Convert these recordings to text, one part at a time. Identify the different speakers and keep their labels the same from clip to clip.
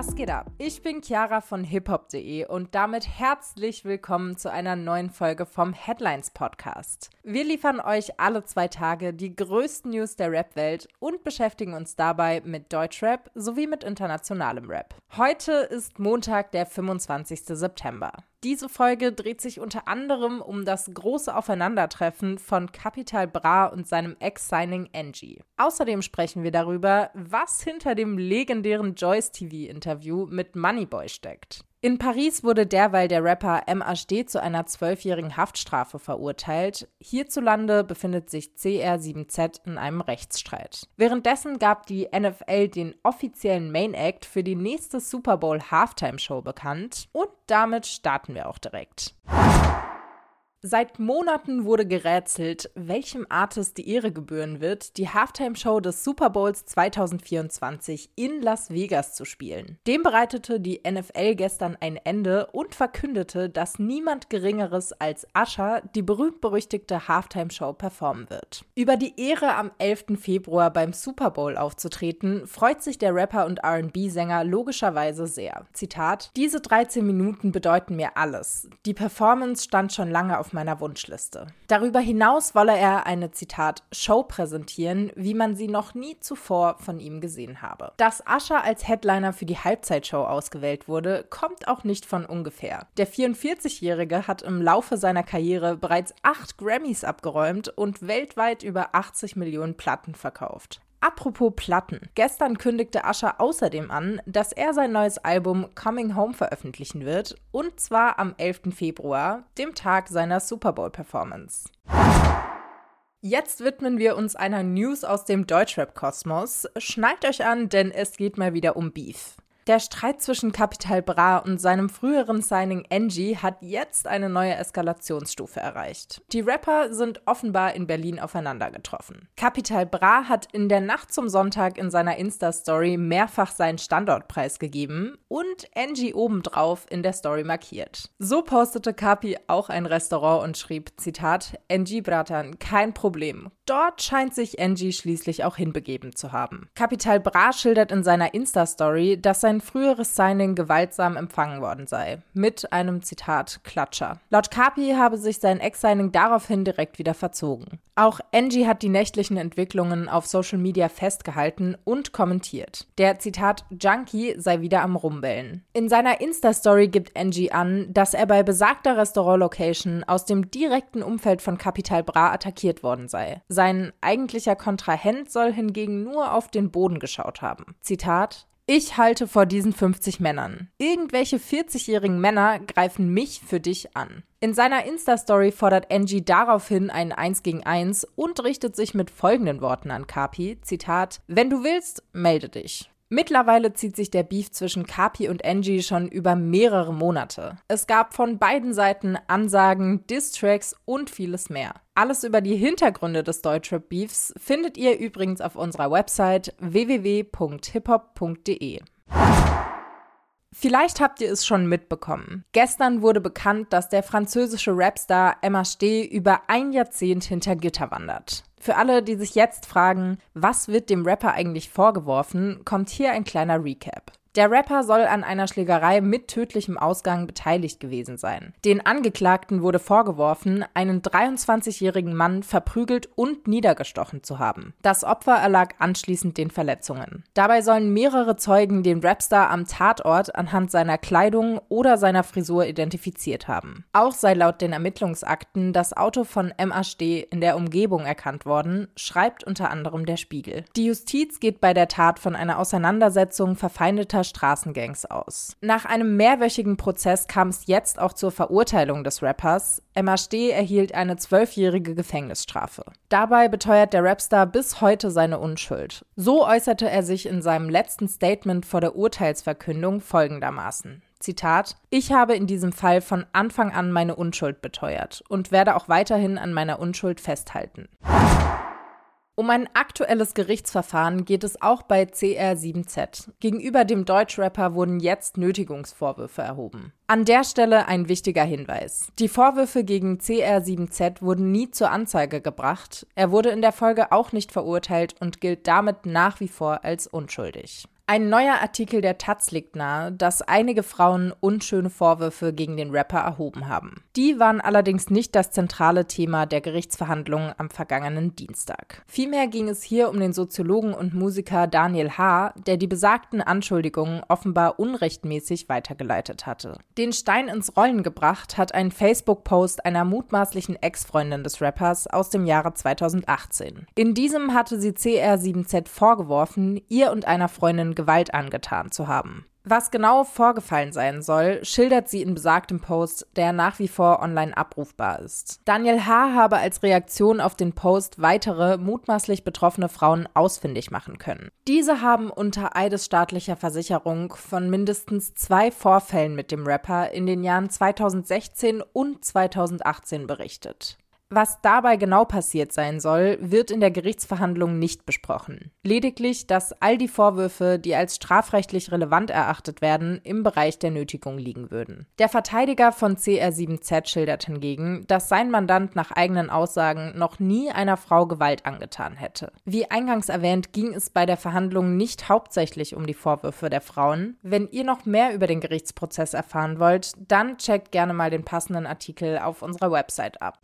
Speaker 1: Was geht ab? Ich bin Chiara von hiphop.de und damit herzlich willkommen zu einer neuen Folge vom Headlines Podcast. Wir liefern euch alle zwei Tage die größten News der Rap-Welt und beschäftigen uns dabei mit Deutschrap sowie mit internationalem Rap. Heute ist Montag, der 25. September. Diese Folge dreht sich unter anderem um das große Aufeinandertreffen von Capital Bra und seinem Ex-Signing Angie. Außerdem sprechen wir darüber, was hinter dem legendären Joyce TV-Interview mit Moneyboy steckt. In Paris wurde derweil der Rapper MHD zu einer zwölfjährigen Haftstrafe verurteilt. Hierzulande befindet sich CR7Z in einem Rechtsstreit. Währenddessen gab die NFL den offiziellen Main Act für die nächste Super Bowl Halftime Show bekannt. Und damit starten wir auch direkt. Seit Monaten wurde gerätselt, welchem Artist die Ehre gebühren wird, die Halftime-Show des Super Bowls 2024 in Las Vegas zu spielen. Dem bereitete die NFL gestern ein Ende und verkündete, dass niemand Geringeres als Usher die berühmt-berüchtigte Halftime-Show performen wird. Über die Ehre am 11. Februar beim Super Bowl aufzutreten, freut sich der Rapper und RB-Sänger logischerweise sehr. Zitat: Diese 13 Minuten bedeuten mir alles. Die Performance stand schon lange auf meiner Wunschliste. Darüber hinaus wolle er eine Zitat Show präsentieren, wie man sie noch nie zuvor von ihm gesehen habe. Dass Ascher als Headliner für die Halbzeitshow ausgewählt wurde, kommt auch nicht von ungefähr. Der 44-Jährige hat im Laufe seiner Karriere bereits acht Grammys abgeräumt und weltweit über 80 Millionen Platten verkauft. Apropos Platten. Gestern kündigte Ascher außerdem an, dass er sein neues Album Coming Home veröffentlichen wird, und zwar am 11. Februar, dem Tag seiner Super Bowl-Performance. Jetzt widmen wir uns einer News aus dem Deutschrap-Kosmos. Schnallt euch an, denn es geht mal wieder um Beef. Der Streit zwischen Capital Bra und seinem früheren Signing Angie hat jetzt eine neue Eskalationsstufe erreicht. Die Rapper sind offenbar in Berlin aufeinander getroffen. Capital Bra hat in der Nacht zum Sonntag in seiner Insta-Story mehrfach seinen Standortpreis gegeben und Angie obendrauf in der Story markiert. So postete Capi auch ein Restaurant und schrieb, Zitat, Angie Bratan, kein Problem. Dort scheint sich Angie schließlich auch hinbegeben zu haben. Capital Bra schildert in seiner Insta-Story, dass sein früheres Signing gewaltsam empfangen worden sei. Mit einem Zitat Klatscher. Laut Kapi habe sich sein Ex-Signing daraufhin direkt wieder verzogen. Auch Angie hat die nächtlichen Entwicklungen auf Social Media festgehalten und kommentiert. Der Zitat Junkie sei wieder am Rumbellen. In seiner Insta-Story gibt Angie an, dass er bei besagter Restaurant-Location aus dem direkten Umfeld von Capital Bra attackiert worden sei. Sein eigentlicher Kontrahent soll hingegen nur auf den Boden geschaut haben. Zitat ich halte vor diesen 50 Männern. Irgendwelche 40-jährigen Männer greifen mich für dich an. In seiner Insta-Story fordert Angie daraufhin ein 1 gegen 1 und richtet sich mit folgenden Worten an Kapi, Zitat, Wenn du willst, melde dich. Mittlerweile zieht sich der Beef zwischen Kapi und Angie schon über mehrere Monate. Es gab von beiden Seiten Ansagen, Distracks und vieles mehr. Alles über die Hintergründe des Deutschrap-Beefs findet ihr übrigens auf unserer Website www.hiphop.de. Vielleicht habt ihr es schon mitbekommen. Gestern wurde bekannt, dass der französische Rapstar Steh über ein Jahrzehnt hinter Gitter wandert. Für alle, die sich jetzt fragen, was wird dem Rapper eigentlich vorgeworfen, kommt hier ein kleiner Recap. Der Rapper soll an einer Schlägerei mit tödlichem Ausgang beteiligt gewesen sein. Den Angeklagten wurde vorgeworfen, einen 23-jährigen Mann verprügelt und niedergestochen zu haben. Das Opfer erlag anschließend den Verletzungen. Dabei sollen mehrere Zeugen den Rapstar am Tatort anhand seiner Kleidung oder seiner Frisur identifiziert haben. Auch sei laut den Ermittlungsakten das Auto von MHD in der Umgebung erkannt worden, schreibt unter anderem der Spiegel. Die Justiz geht bei der Tat von einer Auseinandersetzung verfeindeter unter Straßengangs aus. Nach einem mehrwöchigen Prozess kam es jetzt auch zur Verurteilung des Rappers. Steh erhielt eine zwölfjährige Gefängnisstrafe. Dabei beteuert der Rapstar bis heute seine Unschuld. So äußerte er sich in seinem letzten Statement vor der Urteilsverkündung folgendermaßen. Zitat, ich habe in diesem Fall von Anfang an meine Unschuld beteuert und werde auch weiterhin an meiner Unschuld festhalten. Um ein aktuelles Gerichtsverfahren geht es auch bei CR7Z. Gegenüber dem Deutschrapper wurden jetzt Nötigungsvorwürfe erhoben. An der Stelle ein wichtiger Hinweis. Die Vorwürfe gegen CR7Z wurden nie zur Anzeige gebracht. Er wurde in der Folge auch nicht verurteilt und gilt damit nach wie vor als unschuldig. Ein neuer Artikel der Taz legt nahe, dass einige Frauen unschöne Vorwürfe gegen den Rapper erhoben haben. Die waren allerdings nicht das zentrale Thema der Gerichtsverhandlungen am vergangenen Dienstag. Vielmehr ging es hier um den Soziologen und Musiker Daniel H., der die besagten Anschuldigungen offenbar unrechtmäßig weitergeleitet hatte. Den Stein ins Rollen gebracht hat ein Facebook-Post einer mutmaßlichen Ex-Freundin des Rappers aus dem Jahre 2018. In diesem hatte sie CR7Z vorgeworfen, ihr und einer Freundin Gewalt angetan zu haben. Was genau vorgefallen sein soll, schildert sie in besagtem Post, der nach wie vor online abrufbar ist. Daniel H. habe als Reaktion auf den Post weitere mutmaßlich betroffene Frauen ausfindig machen können. Diese haben unter eidesstaatlicher Versicherung von mindestens zwei Vorfällen mit dem Rapper in den Jahren 2016 und 2018 berichtet. Was dabei genau passiert sein soll, wird in der Gerichtsverhandlung nicht besprochen. Lediglich, dass all die Vorwürfe, die als strafrechtlich relevant erachtet werden, im Bereich der Nötigung liegen würden. Der Verteidiger von CR7Z schildert hingegen, dass sein Mandant nach eigenen Aussagen noch nie einer Frau Gewalt angetan hätte. Wie eingangs erwähnt, ging es bei der Verhandlung nicht hauptsächlich um die Vorwürfe der Frauen. Wenn ihr noch mehr über den Gerichtsprozess erfahren wollt, dann checkt gerne mal den passenden Artikel auf unserer Website ab.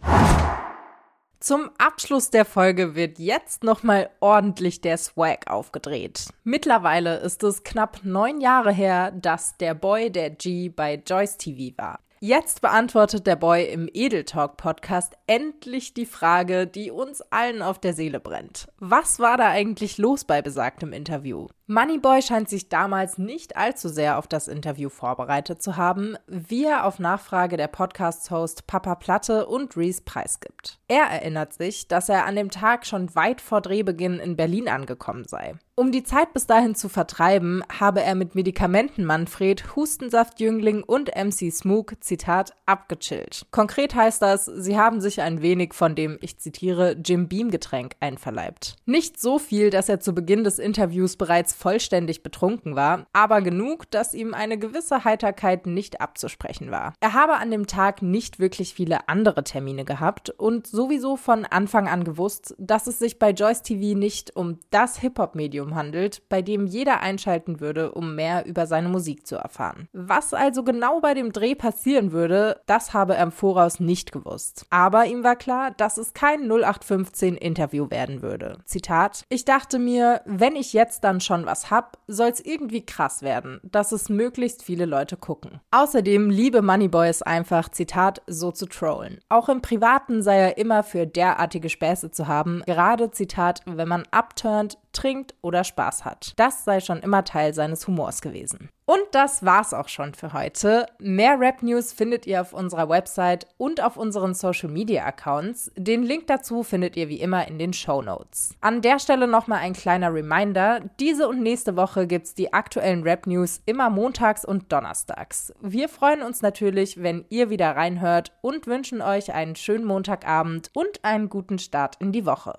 Speaker 1: Zum Abschluss der Folge wird jetzt nochmal ordentlich der Swag aufgedreht. Mittlerweile ist es knapp neun Jahre her, dass der Boy der G bei Joyce TV war. Jetzt beantwortet der Boy im Edel Talk Podcast endlich die Frage, die uns allen auf der Seele brennt. Was war da eigentlich los bei besagtem Interview? Moneyboy scheint sich damals nicht allzu sehr auf das Interview vorbereitet zu haben, wie er auf Nachfrage der Podcast-Host Papa Platte und Reese preisgibt. Er erinnert sich, dass er an dem Tag schon weit vor Drehbeginn in Berlin angekommen sei. Um die Zeit bis dahin zu vertreiben, habe er mit Medikamenten Manfred, Hustensaftjüngling und MC Smook, Zitat, abgechillt. Konkret heißt das, sie haben sich ein wenig von dem, ich zitiere, Jim Beam Getränk einverleibt. Nicht so viel, dass er zu Beginn des Interviews bereits vollständig betrunken war, aber genug, dass ihm eine gewisse Heiterkeit nicht abzusprechen war. Er habe an dem Tag nicht wirklich viele andere Termine gehabt und sowieso von Anfang an gewusst, dass es sich bei Joyce TV nicht um das Hip-Hop-Medium handelt, bei dem jeder einschalten würde, um mehr über seine Musik zu erfahren. Was also genau bei dem Dreh passieren würde, das habe er im Voraus nicht gewusst. Aber ihm war klar, dass es kein 0815 Interview werden würde. Zitat: Ich dachte mir, wenn ich jetzt dann schon was hab, soll's irgendwie krass werden, dass es möglichst viele Leute gucken. Außerdem liebe Moneyboy es einfach, Zitat, so zu trollen. Auch im Privaten sei er immer für derartige Späße zu haben, gerade Zitat, wenn man upturnt, trinkt oder Spaß hat. Das sei schon immer Teil seines Humors gewesen. Und das war's auch schon für heute. Mehr Rap News findet ihr auf unserer Website und auf unseren Social Media Accounts. Den Link dazu findet ihr wie immer in den Show Notes. An der Stelle nochmal ein kleiner Reminder. Diese und nächste Woche gibt's die aktuellen Rap News immer montags und donnerstags. Wir freuen uns natürlich, wenn ihr wieder reinhört und wünschen euch einen schönen Montagabend und einen guten Start in die Woche.